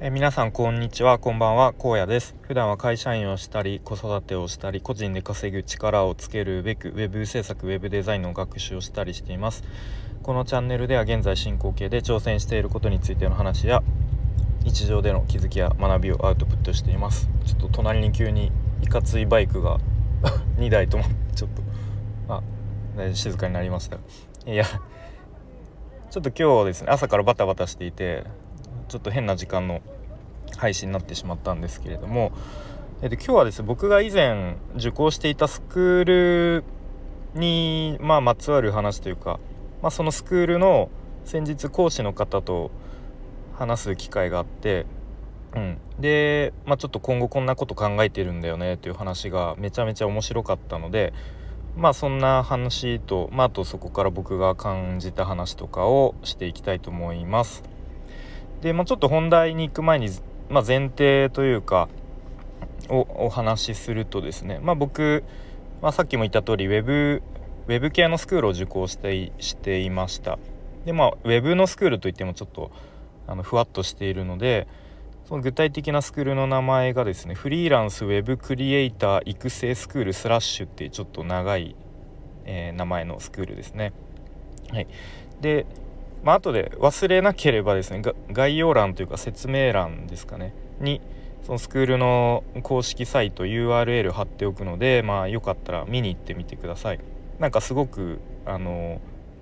え皆さんこんにちはこんばんは荒野です。普段は会社員をしたり子育てをしたり個人で稼ぐ力をつけるべく web 制作 web デザインの学習をしたりしています。このチャンネルでは現在進行形で挑戦していることについての話や日常での気づきや学びをアウトプットしています。ちょっと隣に急にいかついバイクが 2台ともちょっとあ静かになりました。いやちょっと今日ですね朝からバタバタしていてちょっと変な時間の配信になってしまったんですけれども、えっと、今日はですね僕が以前受講していたスクールに、まあ、まつわる話というか、まあ、そのスクールの先日講師の方と話す機会があって、うん、で、まあ、ちょっと今後こんなこと考えてるんだよねという話がめちゃめちゃ面白かったのでまあそんな話と、まあ、あとそこから僕が感じた話とかをしていきたいと思います。で、まあ、ちょっと本題に行く前にまあ、前提というかをお話しするとですね、まあ、僕、まあ、さっきも言った通りウェブウェブ系のスクールを受講してしていました。でまあウェブのスクールといってもちょっとあのふわっとしているのでその具体的なスクールの名前がですねフリーランスウェブクリエイター育成スクールスラッシュっていうちょっと長い、えー、名前のスクールですね。はい。でまあ後で忘れなければですね概要欄というか説明欄ですかねにそのスクールの公式サイト URL 貼っておくのでまあよかったら見に行ってみてください。なんかすごくあの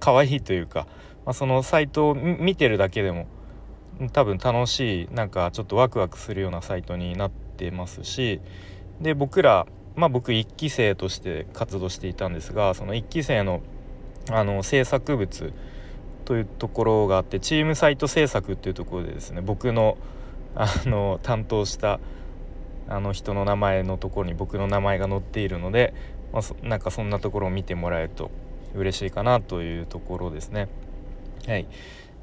可愛いというか、まあ、そのサイトを見てるだけでも多分楽しいなんかちょっとワクワクするようなサイトになってますしで僕らまあ僕1期生として活動していたんですがその1期生のあの制作物というところがあってチームサイト制作っていうところでですね僕のあの担当したあの人の名前のところに僕の名前が載っているので、まあ、なんかそんなところを見てもらえると嬉しいかなというところですね。はい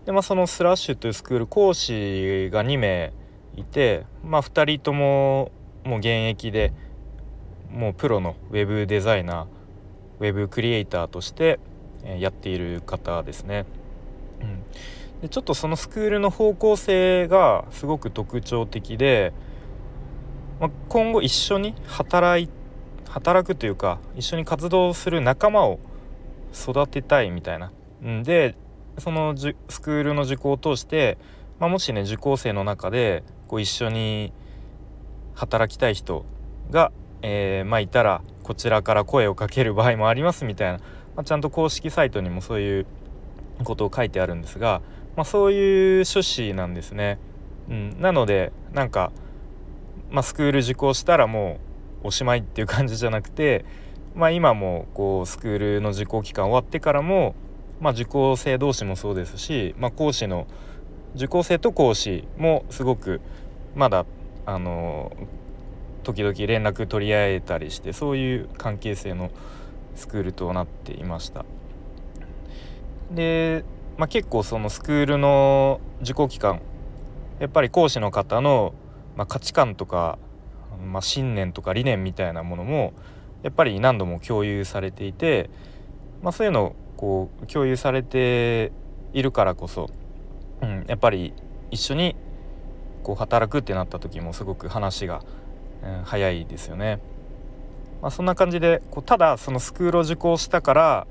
でまあ、そのスラッシュというスクール講師が2名いて、まあ、2人とももう現役でもうプロのウェブデザイナーウェブクリエイターとしてやっている方ですね。でちょっとそのスクールの方向性がすごく特徴的で、まあ、今後一緒に働い働くというか一緒に活動する仲間を育てたいみたいな。うん、でそのスクールの受講を通して、まあ、もしね受講生の中でこう一緒に働きたい人が、えー、まあ、いたらこちらから声をかける場合もありますみたいな、まあ、ちゃんと公式サイトにもそういうことを書いてあるんですが、まあ、そういう趣旨なんですね。うん、なのでなんか、まあ、スクール受講したらもうおしまいっていう感じじゃなくて、まあ、今もこうスクールの受講期間終わってからも、まあ、受講生同士もそうですし、まあ、講師の受講生と講師もすごくまだあの時々連絡取り合えたりしてそういう関係性のスクールとなっていました。で、まあ、結構そのスクールの受講期間やっぱり講師の方の、まあ、価値観とか、まあ、信念とか理念みたいなものもやっぱり何度も共有されていて、まあ、そういうのをこう共有されているからこそ、うん、やっぱり一緒にこう働くってなった時もすごく話が、うん、早いですよね。まあ、そんな感じでこうただそのスクールを受講したから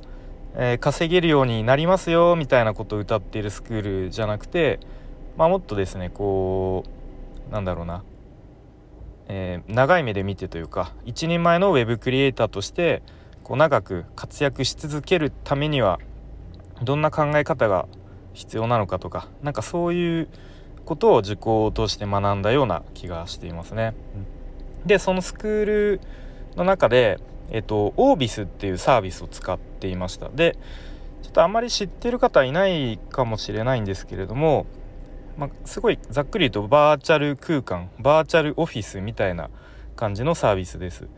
えー、稼げるようになりますよみたいなことを歌っているスクールじゃなくて、まあ、もっとですねこうなんだろうな、えー、長い目で見てというか一人前のウェブクリエイターとしてこう長く活躍し続けるためにはどんな考え方が必要なのかとかなんかそういうことを受講を通して学んだような気がしていますね。でそのスクールの中でえっと、オービスっていうサービスを使っていました。でちょっとあんまり知ってる方いないかもしれないんですけれども、まあ、すごいざっくり言うとバーチャル空間バーチャルオフィスみたいな感じのサービスです。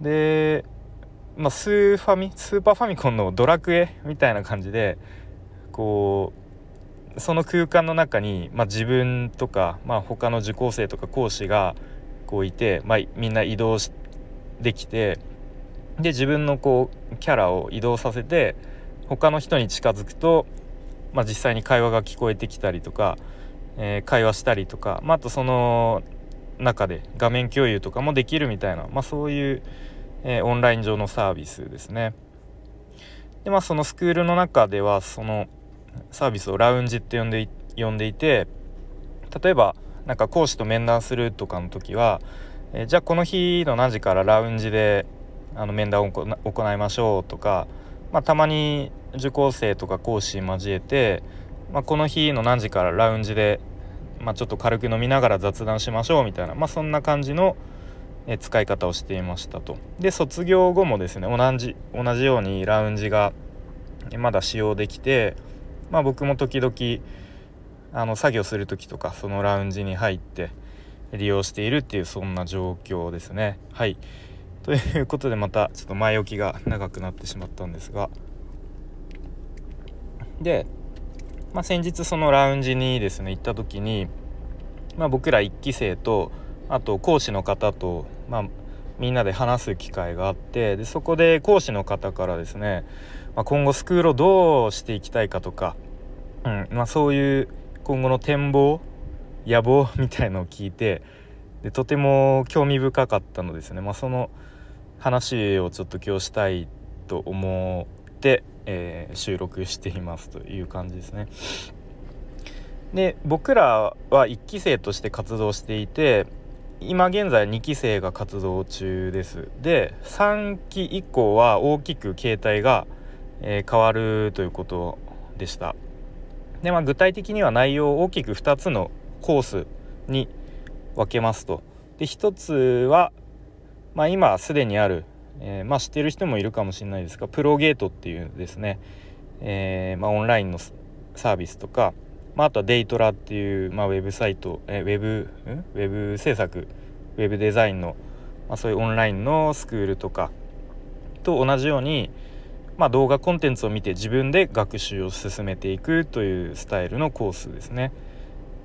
で、まあ、スーファミスーパーファミコンのドラクエみたいな感じでこうその空間の中に、まあ、自分とか、まあ、他の受講生とか講師がこういて、まあ、みんな移動できてで自分のこうキャラを移動させて他の人に近づくと、まあ、実際に会話が聞こえてきたりとか、えー、会話したりとか、まあ、あとその中で画面共有とかもできるみたいな、まあ、そういう、えー、オンライン上のサービスですね。でまあそのスクールの中ではそのサービスをラウンジって呼んで呼んでいて例えばなんか講師と面談するとかの時は、えー、じゃあこの日の何時からラウンジであの面談を行いましょうとか、まあ、たまに受講生とか講師交えて、まあ、この日の何時からラウンジで、まあ、ちょっと軽く飲みながら雑談しましょうみたいな、まあ、そんな感じの使い方をしていましたと。で卒業後もですね同じ同じようにラウンジがまだ使用できて、まあ、僕も時々あの作業する時とかそのラウンジに入って利用しているっていうそんな状況ですね。はいということでまたちょっと前置きが長くなってしまったんですが。で、まあ、先日そのラウンジにですね行った時に、まあ、僕ら1期生とあと講師の方と、まあ、みんなで話す機会があってでそこで講師の方からですね、まあ、今後スクールをどうしていきたいかとか、うんまあ、そういう今後の展望野望みたいのを聞いてでとても興味深かったのですね、まあ、その話をちょっと今日したいと思って、えー、収録していますという感じですね。で僕らは1期生として活動していて今現在2期生が活動中です。で3期以降は大きく形態が、えー、変わるということでした。で、まあ、具体的には内容を大きく2つのコースに分けますと。で1つはまあ、今すでにある、えー、まあ、知ってる人もいるかもしれないですがプロゲートっていうですね、えー、まあ、オンラインのサービスとか、まあ、とはデイトラっていう、まあ、ウェブサイト、えー、ウェブウェブ制作ウェブデザインの、まあ、そういうオンラインのスクールとかと同じように、まあ、動画コンテンツを見て自分で学習を進めていくというスタイルのコースですね。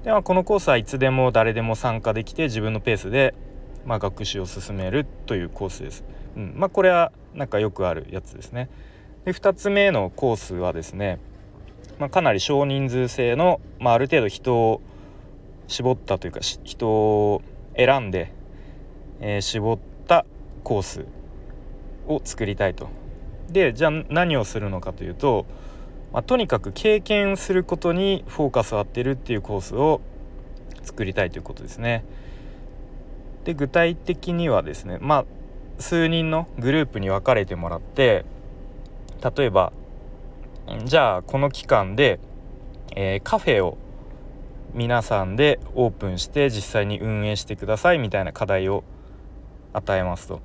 ではこのコースはいつでも誰でも参加できて自分のペースでまあ、学習を進めるというコースです。うんまあ、これはなんかよくあるやつですね。で2つ目のコースはですね、まあ、かなり少人数制の、まあ、ある程度人を絞ったというか人を選んで、えー、絞ったコースを作りたいと。でじゃあ何をするのかというと、まあ、とにかく経験することにフォーカスを当てるっていうコースを作りたいということですね。で具体的にはですねまあ数人のグループに分かれてもらって例えばじゃあこの期間で、えー、カフェを皆さんでオープンして実際に運営してくださいみたいな課題を与えますと。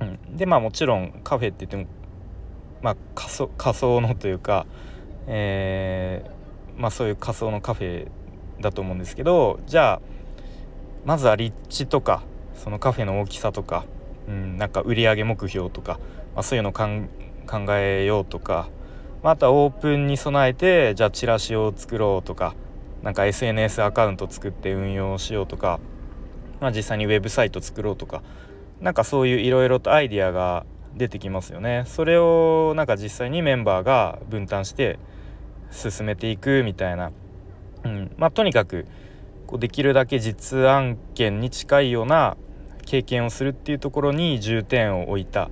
うん、でまあもちろんカフェって言っても、まあ、仮想仮想のというか、えー、まあ、そういう仮想のカフェだと思うんですけどじゃあまずは立地とかそのカフェの大きさとか、うん、なんか売上目標とか、まあ、そういうのを考えようとか、まあ、あとはオープンに備えてじゃあチラシを作ろうとかなんか SNS アカウント作って運用しようとか、まあ、実際にウェブサイト作ろうとかなんかそういういろいろとアイディアが出てきますよね。それをなんか実際にメンバーが分担して進めていくみたいな、うんまあ、とにかくこうできるだけ実案件に近いような経験をするっていうところに重点を置いた、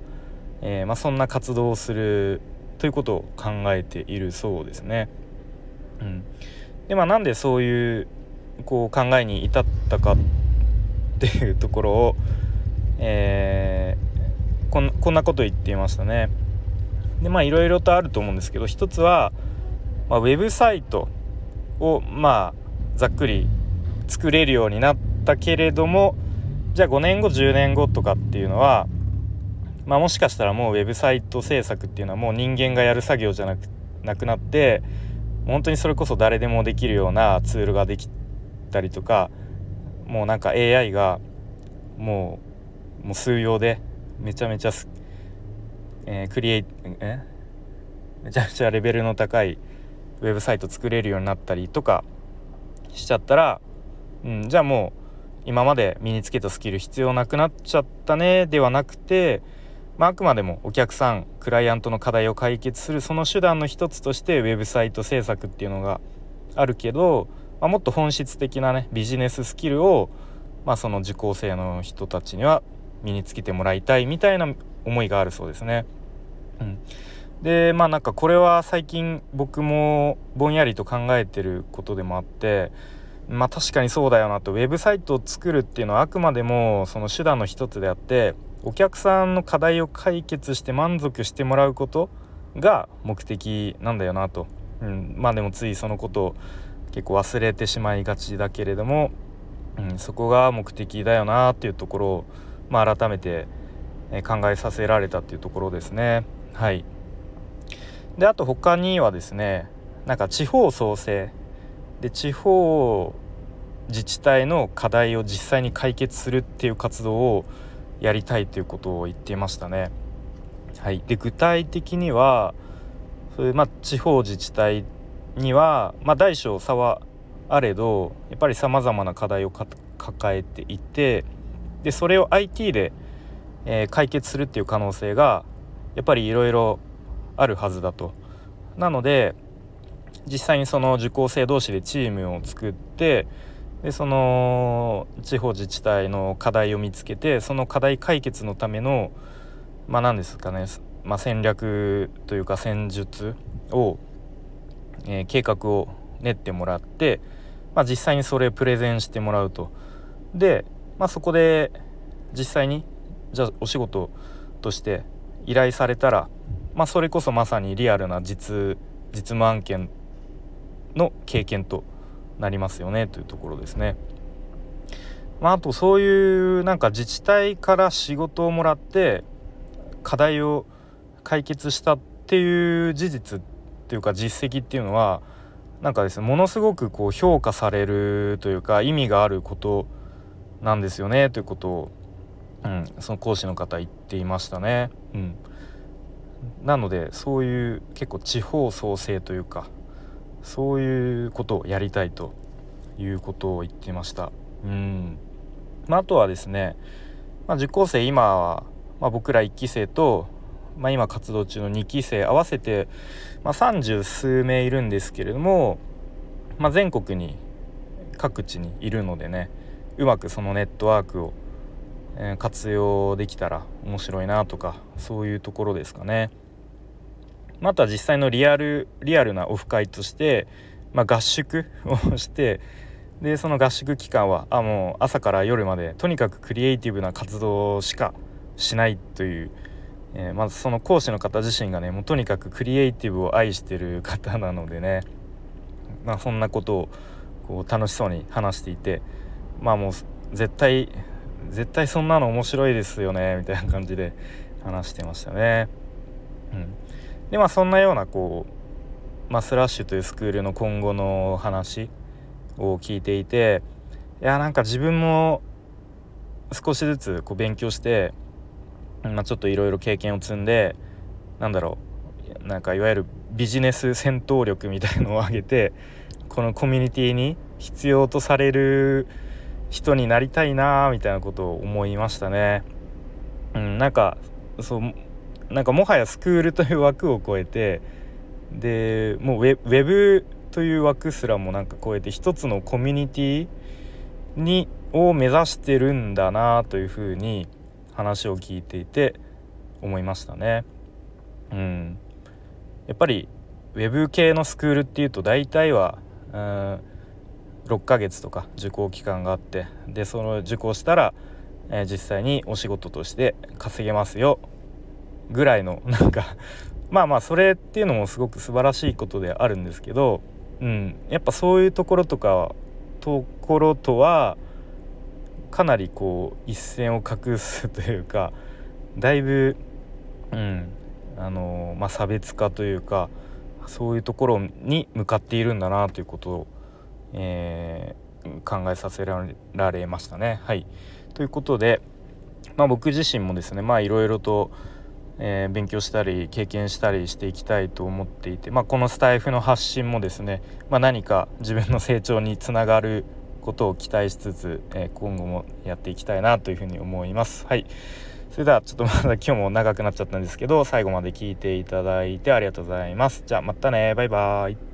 えー、まあ、そんな活動をするということを考えているそうですね。うん、でまあなんでそういうこう考えに至ったかっていうところを、えー、こんこんなこと言っていましたね。でまあいろいろとあると思うんですけど一つは、まあ、ウェブサイトをまあざっくり作れるようになったけれどもじゃあ5年後10年後とかっていうのは、まあ、もしかしたらもうウェブサイト制作っていうのはもう人間がやる作業じゃなくなくなって本当にそれこそ誰でもできるようなツールができたりとかもうなんか AI がもうもう数用でめちゃめちゃえー、クリエイえ？めちゃめちゃレベルの高いウェブサイト作れるようになったりとかしちゃったらうん、じゃあもう今まで身につけたスキル必要なくなっちゃったねではなくて、まあ、あくまでもお客さんクライアントの課題を解決するその手段の一つとしてウェブサイト制作っていうのがあるけど、まあ、もっと本質的なねビジネススキルを、まあ、その受講生の人たちには身につけてもらいたいみたいな思いがあるそうですね。うん、でまあなんかこれは最近僕もぼんやりと考えてることでもあってまあ確かにそうだよなと。ウェブサイトを作るっていうのはあくまでもその手段の一つであってお客さんの課題を解決して満足してもらうことが目的なんだよなと、うん、まあでもついそのことを結構忘れてしまいがちだけれども、うん、そこが目的だよなっていうところを、まあ、改めて考えさせられたっていうところですね。はい。であと他にはですねなんか地方創生で地方自治体の課題を実際に解決するっていう活動をやりたいということを言っていましたね。はい、で具体的にはそういう、まあ、地方自治体には、まあ、大小差はあれどやっぱりさまざまな課題を抱えていてでそれを IT で、えー、解決するっていう可能性がやっぱりいろいろあるはずだと。なので実際にその受講生同士でチームを作ってでその地方自治体の課題を見つけてその課題解決のためのまあ何ですかね、まあ、戦略というか戦術を、えー、計画を練ってもらって、まあ、実際にそれプレゼンしてもらうと。で、まあ、そこで実際にじゃあお仕事として依頼されたら、まあ、それこそまさにリアルな実実務案件の経験となりますよねというところですね。まあ、あとそういうなんか自治体から仕事をもらって課題を解決したっていう事実っていうか実績っていうのはなんかですねものすごくこう評価されるというか意味があることなんですよねということを、うん、その講師の方言っていましたね。うん、なのでそういう結構地方創生というかそういうことをやりたいということを言ってました。うんまあ、あとはですね、まあ、受講生今は、まあ、僕ら1期生と、まあ、今活動中の2期生合わせて、まあ、30数名いるんですけれども、ま、全国に各地にいるのでねうまくそのネットワークを、活用できたら面白いなとかそういうところですかね。また実際のリアルリアルなオフ会として、まあ、合宿をしてでその合宿期間はあもう朝から夜までとにかくクリエイティブな活動しかしないという、えー、まずその講師の方自身がねもうとにかくクリエイティブを愛してる方なのでね、まあ、そんなことをこう楽しそうに話していてまあもう絶対絶対そんなの面白いですよねみたいな感じで話してましたね。うんでまあそんなようなこう、まあ、スラッシュというスクールの今後の話を聞いていていやなんか自分も少しずつこう勉強して、まあ、ちょっといろいろ経験を積んでなんだろうなんかいわゆるビジネス戦闘力みたいのを上げてこのコミュニティに必要とされる人になりたいなみたいなことを思いましたね。うん、なんかそうなんかもはやスクールという枠を超えてでもうウェブという枠すらもなんか超えて一つのコミュニティにを目指してるんだなというふうに話を聞いていて思いましたね。うん、やっぱりウェブ系のスクールっていうと大体はうん6ヶ月とか受講期間があってでその受講したら、えー、実際にお仕事として稼げますよぐらいの なんかまあまあそれっていうのもすごく素晴らしいことであるんですけど、うん、やっぱそういうところとかところとはかなりこう一線を画すというかだいぶ、うんあのまあ、差別化というかそういうところに向かっているんだなということを、えー、考えさせられましたね。はい、ということで、まあ、僕自身もですねいろいろとえー、勉強したり経験したりしていきたいと思っていて、まあ、このスタイフの発信もですね、まあ、何か自分の成長につながることを期待しつつ、えー、今後もやっていきたいなというふうに思います。はいそれではちょっとまだ今日も長くなっちゃったんですけど最後まで聞いていただいてありがとうございます。じゃあまたねバイバーイ。